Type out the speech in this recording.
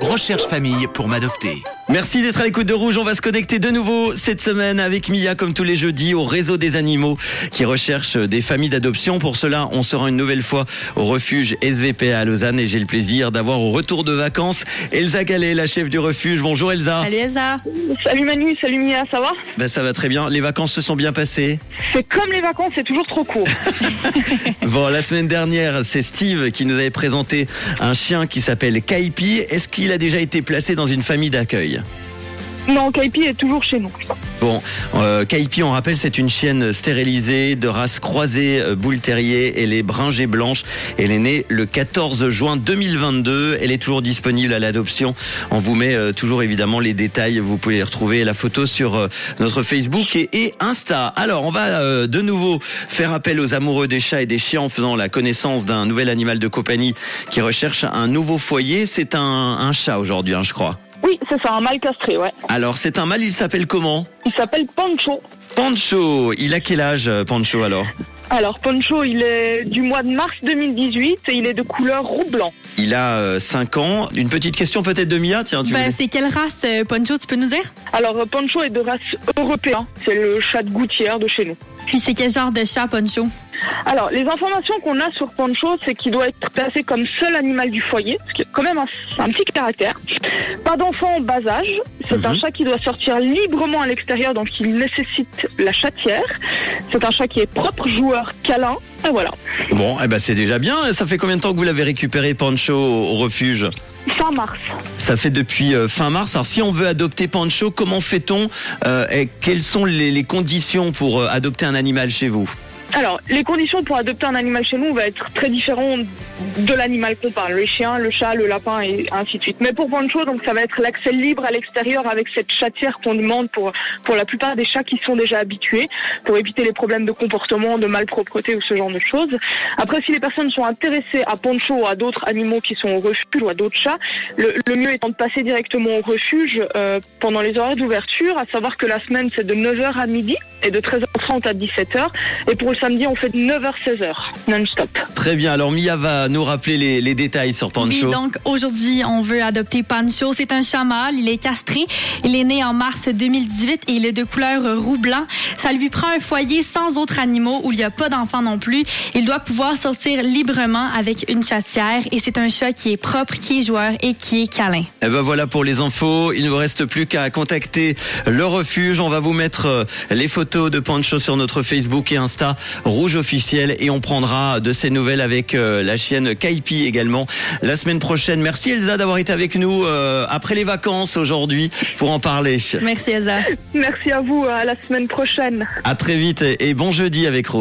Recherche famille pour m'adopter. Merci d'être à l'écoute de Rouge. On va se connecter de nouveau cette semaine avec Mia, comme tous les jeudis, au réseau des animaux qui recherche des familles d'adoption. Pour cela, on sera une nouvelle fois au refuge SVP à Lausanne et j'ai le plaisir d'avoir au retour de vacances Elsa Gallet, la chef du refuge. Bonjour Elsa. Salut Elsa. Salut Manu, salut Mia, ça va? Ben, ça va très bien. Les vacances se sont bien passées. C'est comme les vacances, c'est toujours trop court. Bon, la semaine dernière, c'est Steve qui nous avait présenté un chien qui s'appelle Kaipi. Est-ce qu'il a déjà été placé dans une famille d'accueil? Non, Kaipi est toujours chez nous. Bon, euh, Kaipi, on rappelle, c'est une chienne stérilisée de race croisée euh, boule terrier. Elle est bringée blanche. Elle est née le 14 juin 2022. Elle est toujours disponible à l'adoption. On vous met euh, toujours évidemment les détails. Vous pouvez les retrouver la photo sur euh, notre Facebook et, Insta. Alors, on va euh, de nouveau faire appel aux amoureux des chats et des chiens en faisant la connaissance d'un nouvel animal de compagnie qui recherche un nouveau foyer. C'est un, un chat aujourd'hui, hein, je crois. Oui, c'est ça, un mâle castré, ouais. Alors, c'est un mâle. Il s'appelle comment Il s'appelle Pancho. Pancho. Il a quel âge, euh, Pancho alors Alors, Pancho, il est du mois de mars 2018 et il est de couleur roux blanc. Il a 5 ans. Une petite question peut-être de Mia, tiens, tu voulais- c'est quelle race, euh, Poncho, tu peux nous dire? Alors, euh, Pancho est de race européen. C'est le chat de gouttière de chez nous. Puis c'est quel genre de chat, Poncho? Alors, les informations qu'on a sur Pancho, c'est qu'il doit être placé comme seul animal du foyer, ce qui est quand même un, un petit caractère. Pas d'enfant en bas âge. C'est un Mhm. chat qui doit sortir librement à l'extérieur, donc il nécessite la chatière. C'est un chat qui est propre, joueur, câlin. Et voilà. Bon, eh ben c'est déjà bien. Ça fait combien de temps que vous l'avez récupéré, Pancho, au, au refuge? Fin mars. Ça fait depuis euh, fin mars. Alors, si on veut adopter Pancho, comment fait-on euh, et Quelles sont les, les conditions pour euh, adopter un animal chez vous? Alors, les conditions pour adopter un animal chez nous vont être très différentes de l'animal qu'on parle, le chien, le chat, le lapin et ainsi de suite. Mais pour Pancho, donc ça va être l'accès libre à l'extérieur avec cette chatière qu'on demande pour la plupart des chats qui sont déjà habitués, pour éviter les problèmes de comportement, de malpropreté ou ce genre de choses. Après, si les personnes sont intéressées à Pancho ou à d'autres animaux qui sont au refuge ou à d'autres chats, le, mieux étant de passer directement au refuge euh, pendant les horaires d'ouverture, à savoir que la semaine c'est de 9h à midi et de 13h30 à 17h. Et pour le samedi, on fait de 9h-16h, non-stop. Très bien. Alors, nous rappeler les, les détails sur Oui, Pancho. donc aujourd'hui, on veut adopter Pancho. C'est un chat mâle, il est castré. Il est né en mars 2018 et il est de couleur roux-blanc. Ça lui prend un foyer sans autres animaux où il n'y a pas d'enfants non plus. Il doit pouvoir sortir librement avec une chatière et c'est un chat qui est propre, qui est joueur et qui est câlin. Eh ben voilà pour les infos. Il ne vous reste plus qu'à contacter le refuge. On va vous mettre euh, les photos de Pancho sur notre Facebook et Insta Rouge officiel et on prendra de ces nouvelles avec euh, la chienne Kaipi également la semaine prochaine. Merci Elsa d'avoir été avec nous euh, après les vacances aujourd'hui pour en parler. Merci Elsa. Merci à vous, à la semaine prochaine. À très vite et bon jeudi avec Rouge.